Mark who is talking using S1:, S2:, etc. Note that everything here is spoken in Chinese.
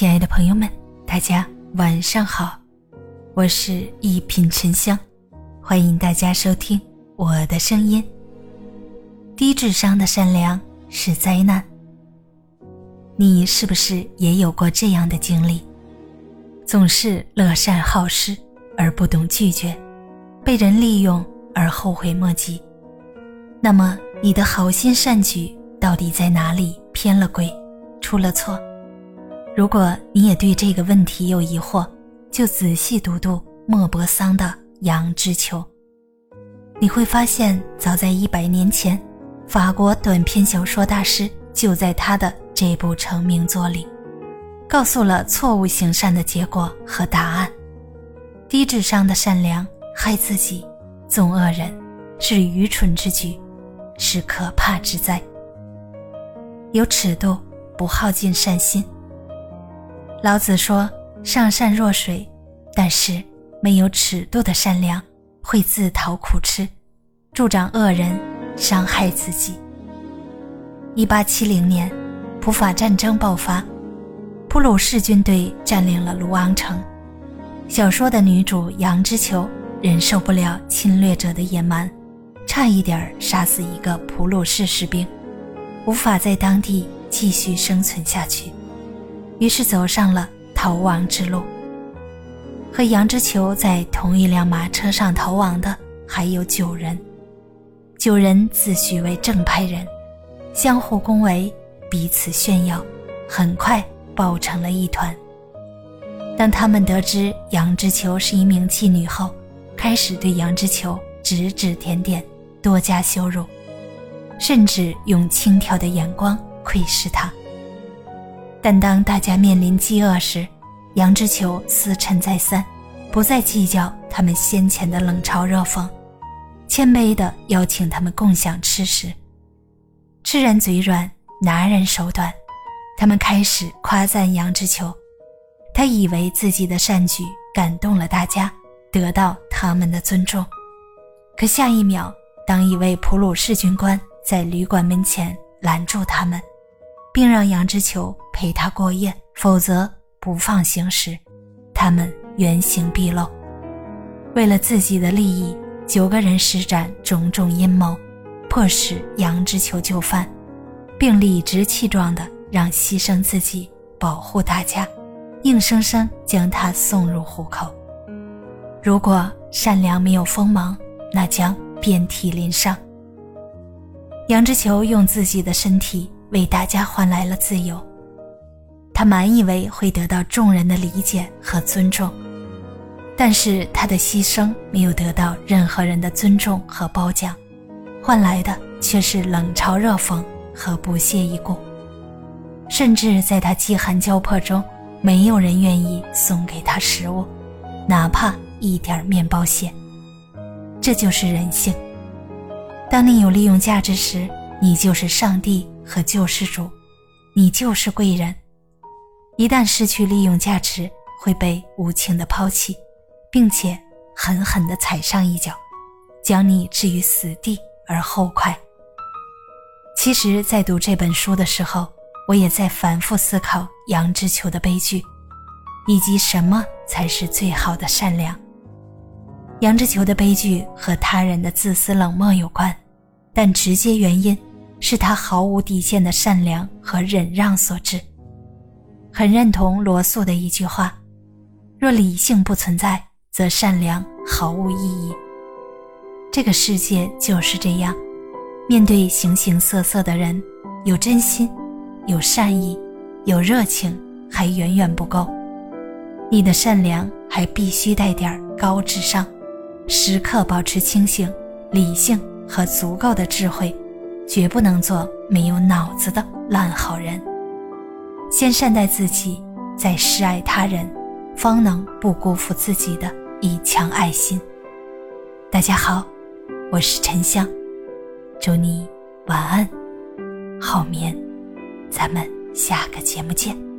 S1: 亲爱的朋友们，大家晚上好，我是一品沉香，欢迎大家收听我的声音。低智商的善良是灾难，你是不是也有过这样的经历？总是乐善好施而不懂拒绝，被人利用而后悔莫及。那么，你的好心善举到底在哪里偏了轨，出了错？如果你也对这个问题有疑惑，就仔细读读莫泊桑的《羊脂球》，你会发现，早在一百年前，法国短篇小说大师就在他的这部成名作里，告诉了错误行善的结果和答案。低智商的善良害自己，纵恶人，是愚蠢之举，是可怕之灾。有尺度，不耗尽善心。老子说：“上善若水，但是没有尺度的善良会自讨苦吃，助长恶人，伤害自己。”一八七零年，普法战争爆发，普鲁士军队占领了卢昂城。小说的女主杨之球忍受不了侵略者的野蛮，差一点杀死一个普鲁士士兵，无法在当地继续生存下去。于是走上了逃亡之路。和杨之球在同一辆马车上逃亡的还有九人，九人自诩为正派人，相互恭维，彼此炫耀，很快抱成了一团。当他们得知杨之球是一名妓女后，开始对杨之球指指点点，多加羞辱，甚至用轻佻的眼光窥视他。但当大家面临饥饿时，杨之球思忖再三，不再计较他们先前的冷嘲热讽，谦卑地邀请他们共享吃食。吃人嘴软，拿人手短，他们开始夸赞杨之球。他以为自己的善举感动了大家，得到他们的尊重。可下一秒，当一位普鲁士军官在旅馆门前拦住他们，并让杨之球。陪他过夜，否则不放行时，他们原形毕露。为了自己的利益，九个人施展种种阴谋，迫使杨之球就范，并理直气壮地让牺牲自己保护大家，硬生生将他送入虎口。如果善良没有锋芒，那将遍体鳞伤。杨之球用自己的身体为大家换来了自由。他满以为会得到众人的理解和尊重，但是他的牺牲没有得到任何人的尊重和褒奖，换来的却是冷嘲热讽和不屑一顾。甚至在他饥寒交迫中，没有人愿意送给他食物，哪怕一点面包屑。这就是人性。当你有利用价值时，你就是上帝和救世主，你就是贵人。一旦失去利用价值，会被无情的抛弃，并且狠狠地踩上一脚，将你置于死地而后快。其实，在读这本书的时候，我也在反复思考杨之球的悲剧，以及什么才是最好的善良。杨之球的悲剧和他人的自私冷漠有关，但直接原因是他毫无底线的善良和忍让所致。很认同罗素的一句话：“若理性不存在，则善良毫无意义。”这个世界就是这样，面对形形色色的人，有真心，有善意，有热情，还远远不够。你的善良还必须带点高智商，时刻保持清醒、理性和足够的智慧，绝不能做没有脑子的烂好人。先善待自己，再施爱他人，方能不辜负自己的一腔爱心。大家好，我是沉香，祝你晚安，好眠，咱们下个节目见。